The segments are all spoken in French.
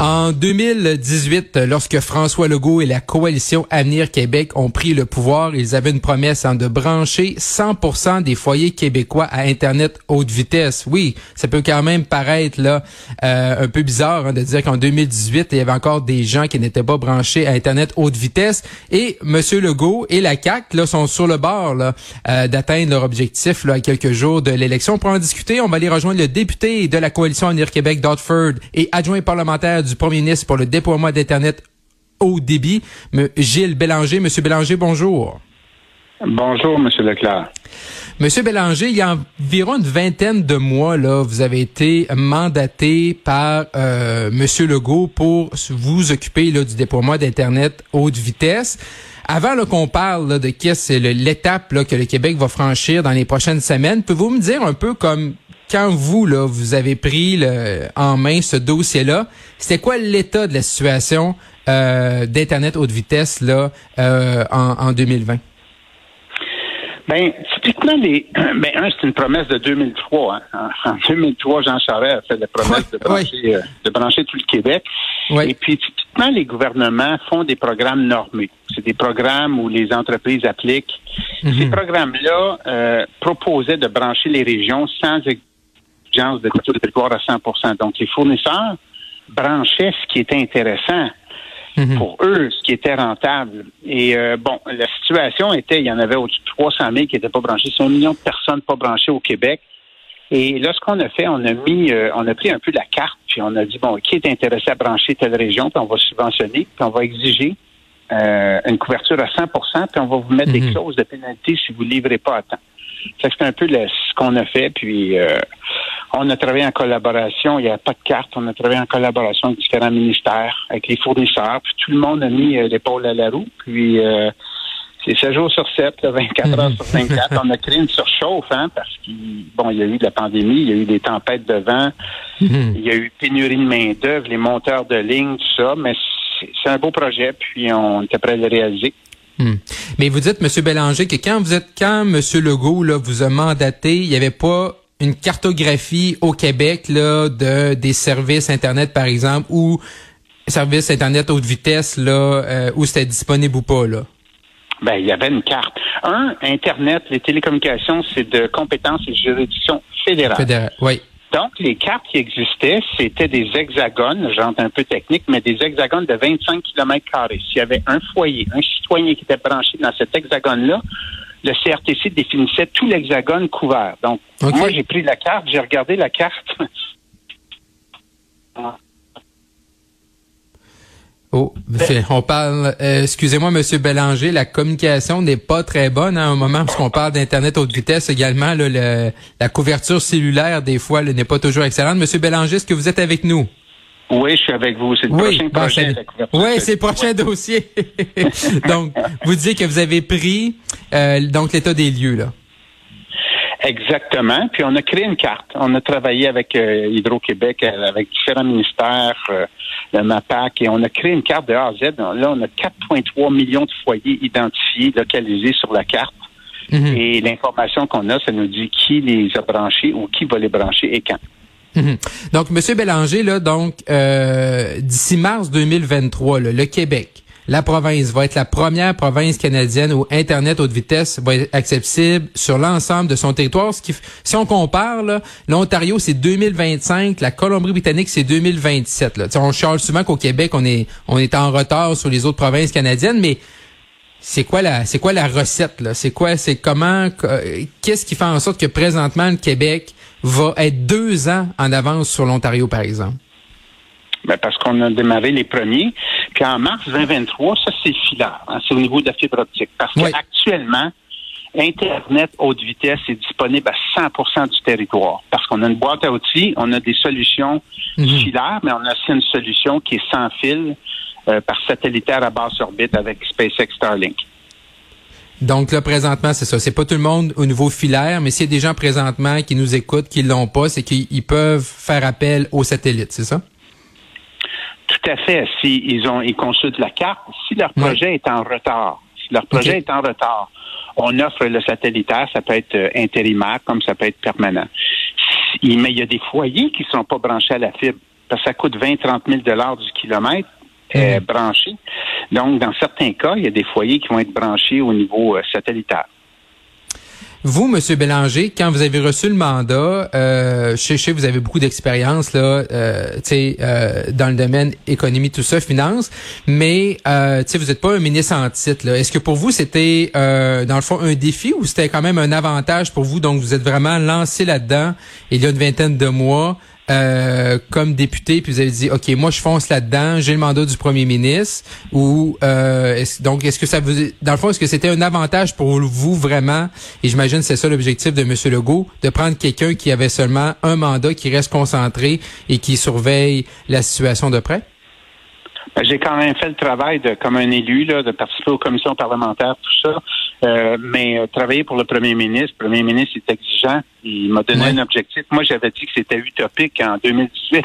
En 2018, lorsque François Legault et la coalition Avenir Québec ont pris le pouvoir, ils avaient une promesse hein, de brancher 100% des foyers québécois à Internet haute vitesse. Oui, ça peut quand même paraître là euh, un peu bizarre hein, de dire qu'en 2018, il y avait encore des gens qui n'étaient pas branchés à Internet haute vitesse. Et Monsieur Legault et la CAC là sont sur le bord euh, d'atteindre leur objectif là, à quelques jours de l'élection. Pour en discuter, on va aller rejoindre le député de la coalition Avenir Québec, Dotford, et adjoint parlementaire du premier ministre pour le déploiement d'Internet haut débit, Gilles Bélanger. Monsieur Bélanger, bonjour. Bonjour, Monsieur Leclerc. Monsieur Bélanger, il y a environ une vingtaine de mois, là, vous avez été mandaté par euh, Monsieur Legault pour vous occuper là, du déploiement d'Internet haute vitesse. Avant qu'on parle de qu'est-ce l'étape que le Québec va franchir dans les prochaines semaines, pouvez-vous me dire un peu comme quand vous, là, vous avez pris le, en main ce dossier-là, c'était quoi l'état de la situation euh, d'Internet haute vitesse là, euh, en, en 2020? Ben, typiquement, les, ben, un, c'est une promesse de 2003. Hein. En 2003, Jean Charest a fait la promesse de, brancher, euh, de brancher tout le Québec. Et puis, typiquement, les gouvernements font des programmes normés. C'est des programmes où les entreprises appliquent. Mhm. Ces programmes-là euh, proposaient de brancher les régions sans de de territoire à 100 Donc, les fournisseurs branchaient ce qui était intéressant mhm. pour eux, ce qui était rentable. Et euh, bon, la situation était, il y en avait au-dessus de 300 000 qui n'étaient pas branchés. C'est un million de personnes pas branchées au Québec. Et là, ce qu'on a fait, on a mis, euh, on a pris un peu la carte, puis on a dit, bon, qui est intéressé à brancher telle région, puis on va subventionner, puis on va exiger euh, une couverture à 100% puis on va vous mettre des mhm. clauses de pénalité si vous ne livrez pas à temps. C'est un peu ce qu'on a fait, puis on a travaillé en collaboration, il n'y a pas de carte, on a travaillé en collaboration avec différents ministères, avec les fournisseurs, puis tout le monde a mis euh, l'épaule à la roue, puis euh, c'est 7 jours sur 7, 24 heures sur 24. on a créé une surchauffe, hein, parce qu'il bon, il y a eu de la pandémie, il y a eu des tempêtes de vent, mhm. il y a eu pénurie de main-d'œuvre, les monteurs de ligne, tout ça, mais c'est un beau projet, puis on était prêt à le réaliser. Hmm. Mais vous dites, M. Bélanger, que quand vous êtes, quand M. Legault là, vous a mandaté, il n'y avait pas une cartographie au Québec là de des services internet par exemple ou services internet haute vitesse là euh, où c'était disponible ou pas là? Ben, il y avait une carte. Un, Internet, les télécommunications, c'est de compétences et juridiction fédérale. Fédéral, oui. Donc, les cartes qui existaient, c'était des hexagones, j'entends un peu technique, mais des hexagones de 25 km S'il y avait un foyer, un citoyen qui était branché dans cet hexagone-là, le CRTC définissait tout l'hexagone couvert. Donc, moi, j'ai pris la carte, j'ai regardé la carte. Oh, on parle, euh, excusez-moi, Monsieur Bélanger, la communication n'est pas très bonne à hein, un moment parce qu'on parle d'internet haute vitesse également. la couverture cellulaire des fois n'est pas toujours excellente. Monsieur Bélanger, est-ce que vous êtes avec nous? Oui, je suis avec vous. C'est le prochain projet. oui, c'est le prochain dossier. donc, vous dites que vous avez pris euh, donc l'état des lieux là. Exactement. Puis on a créé une carte. On a travaillé avec euh, Hydro-Québec, euh, avec différents ministères, euh, le MAPAC, et on a créé une carte de A à Z. Là, on a 4,3 millions de foyers identifiés, localisés sur la carte. Mhm. Et l'information qu'on a, ça nous dit qui les a branchés ou qui va les brancher et quand. Donc, Monsieur Bélanger, là, donc d'ici mars 2023, le Québec la province va être la première province canadienne où Internet haute vitesse va être accessible sur l'ensemble de son territoire. Ce qui, si on compare, l'Ontario, c'est 2025, la Colombie-Britannique, c'est 2027. Là. On charge souvent qu'au Québec, on est, on est en retard sur les autres provinces canadiennes, mais c'est quoi la c'est quoi la recette là? C'est quoi c'est comment qu'est-ce qui fait en sorte que présentement le Québec va être deux ans en avance sur l'Ontario par exemple ben parce qu'on a démarré les premiers. Puis en mars 2023, ça c'est filaire. Hein, c'est au niveau de la fibre optique. Parce qu'actuellement, Internet haute vitesse est disponible à 100% du territoire. Parce qu'on a une boîte à outils, on a des solutions mhm. filaires, mais on a aussi une solution qui est sans fil euh, par satellitaire à basse orbite avec SpaceX Starlink. Donc là, présentement, c'est ça. C'est pas tout le monde au niveau filaire, mais s'il y a des gens présentement qui nous écoutent, qui l'ont pas, c'est qu'ils peuvent faire appel aux satellites, c'est ça? Tout à fait. Si ils ont, ils consultent la carte. Si leur projet est en retard, si leur projet est en retard, on offre le satellitaire. Ça peut être euh, intérimaire comme ça peut être permanent. Mais il y a des foyers qui ne sont pas branchés à la fibre. Parce que ça coûte 20-30 000 dollars du kilomètre. Euh, branché. Donc, dans certains cas, il y a des foyers qui vont être branchés au niveau euh, satellitaire. Vous, Monsieur Bélanger, quand vous avez reçu le mandat, euh, je sais, vous avez beaucoup d'expérience là, euh, euh, dans le domaine économie, tout ça, finance, mais euh, vous n'êtes pas un ministre en titre. Est-ce que pour vous c'était euh, dans le fond un défi ou c'était quand même un avantage pour vous? Donc vous êtes vraiment lancé là-dedans il y a une vingtaine de mois euh, comme député, puis vous avez dit, OK, moi, je fonce là-dedans, j'ai le mandat du premier ministre, ou euh, est donc, est-ce que ça vous... Dans le fond, est-ce que c'était un avantage pour vous vraiment, et j'imagine c'est ça l'objectif de M. Legault, de prendre quelqu'un qui avait seulement un mandat, qui reste concentré et qui surveille la situation de près? Ben, j'ai quand même fait le travail de, comme un élu, là, de participer aux commissions parlementaires, tout ça. Euh, mais euh, travailler pour le premier ministre, le premier ministre est exigeant. Il m'a donné un objectif. Moi, j'avais dit que c'était utopique en 2018.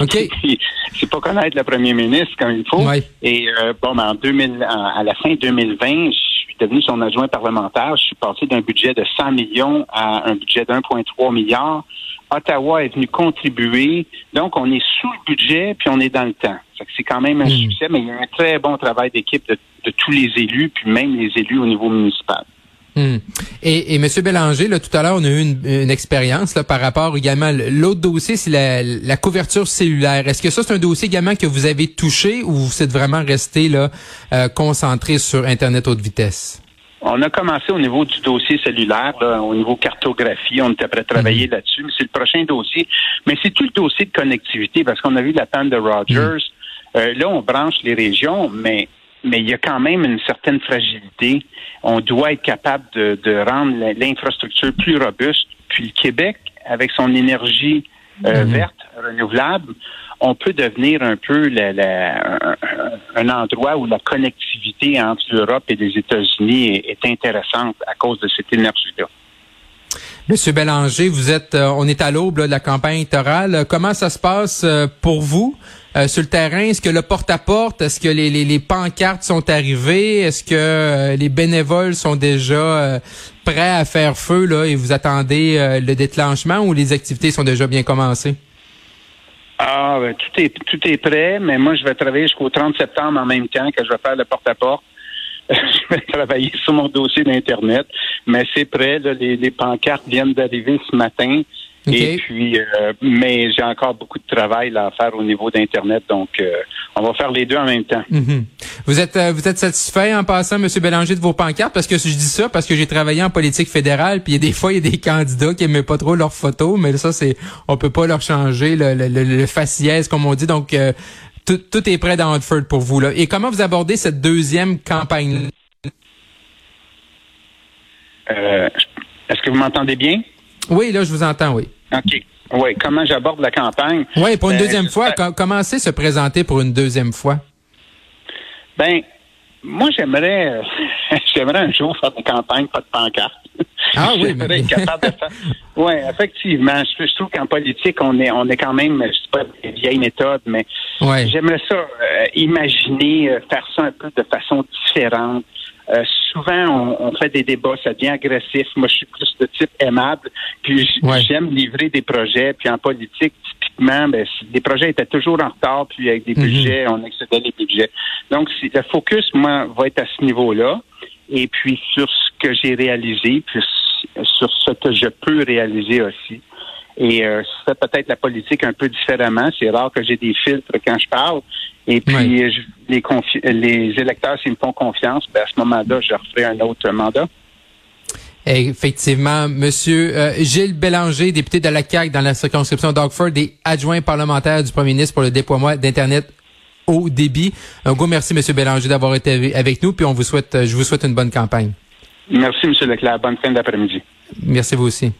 OK. c'est pas connaître le premier ministre comme il faut. Et euh, bon, ben, en 2000, à la fin 2020, je suis devenu son adjoint parlementaire. Je suis passé d'un budget de 100 millions à un budget de 1,3 milliard. Ottawa est venu contribuer. Donc, on est sous le budget, puis on est dans le temps. C'est quand même un hmm. succès, mais il y a un très bon travail d'équipe de, tous les élus, puis même les élus au niveau municipal. Hmm. Et, et M. Bélanger, là, tout à l'heure, on a eu une, expérience là, par rapport également. L'autre dossier, c'est la, couverture cellulaire. Est-ce que ça, c'est un dossier également que vous avez touché ou vous êtes vraiment resté là, euh, concentré sur Internet haute vitesse? On a commencé au niveau du dossier cellulaire, au niveau cartographie. On était prêt à travailler mhm. là-dessus, mais c'est le prochain dossier. Mais c'est tout le dossier de connectivité, parce qu'on a vu la panne de Rogers. Mhm. Euh, là, on branche les régions, mais mais il y a quand même une certaine fragilité. On doit être capable de, de rendre l'infrastructure plus robuste. Puis le Québec, avec son énergie euh, mhm. verte, renouvelable, on peut devenir un peu la, un, endroit où la connectivité entre l'Europe et les États-Unis est, intéressante à cause de cette énergie-là. Monsieur Bélanger, vous êtes, euh, on est à l'aube de la campagne électorale. Comment ça se passe euh, pour vous? Euh, sur le terrain Est-ce que le porte-à-porte, est-ce que les, les, les, pancartes sont arrivées? Est-ce que les bénévoles sont déjà prêts à faire feu là et vous attendez le déclenchement ou les activités sont déjà bien commencées? Ah, ben, tout est tout est prêt, mais moi, je vais travailler jusqu'au 30 septembre en même temps que je vais faire le porte-à-porte. je vais travailler sur mon dossier d'Internet, mais c'est prêt. les, les pancartes viennent d'arriver ce matin. Et puis, euh, mais j'ai encore beaucoup de travail à faire au niveau d'Internet, donc euh, on va faire les deux en même temps. Mhm. Vous êtes euh, vous êtes satisfait en passant, M. Bélanger, de vos pancartes? Parce que je dis ça parce que j'ai travaillé en politique fédérale, puis des fois, il y a des candidats qui n'aimaient pas trop leurs photos, mais ça, c'est on peut pas leur changer le, le, le, faciès, comme on dit. Donc, tout, tout, est prêt dans Hartford pour vous. Là. Et comment vous abordez cette deuxième campagne? Est-ce que vous m'entendez bien? Oui, là, je vous entends, oui. OK. Oui, comment j'aborde la campagne? Oui, pour une ben, deuxième fois. Comment c'est se présenter pour une deuxième fois? Ben, moi, j'aimerais, j'aimerais un jour faire une campagne, pas de pancarte. Ah oui, mais... capable de faire. Oui, effectivement. Je, trouve qu'en politique, on est, on est quand même, je sais pas des vieilles méthodes, mais j'aimerais ça, euh, imaginer euh, faire ça un peu de façon différente. Euh, souvent, on, fait des débats, ça devient agressif. Moi, je suis plus de type aimable, puis j'aime livrer des projets. Puis en politique, typiquement, ben, les projets étaient toujours en retard, puis avec des mhm. budgets, on excédait les budgets. Donc, le focus, moi, va être à ce niveau-là. Et puis sur ce que j'ai réalisé, puis sur ce que je peux réaliser aussi. Et euh, c'est peut-être la politique un peu différemment. C'est rare que j'ai des filtres quand je parle. Et puis, les, les électeurs, s'ils me font confiance, ben à ce moment-là, je referai un autre mandat. Effectivement, Monsieur euh, Gilles Bélanger, député de la CAQ dans la circonscription d'Oxford et adjoint parlementaire du Premier ministre pour le déploiement d'Internet au débit. Un gros merci, Monsieur Bélanger, d'avoir été avec nous, puis on vous souhaite, je vous souhaite une bonne campagne. Merci, Monsieur Leclerc. Bonne fin d'après-midi. Merci vous aussi.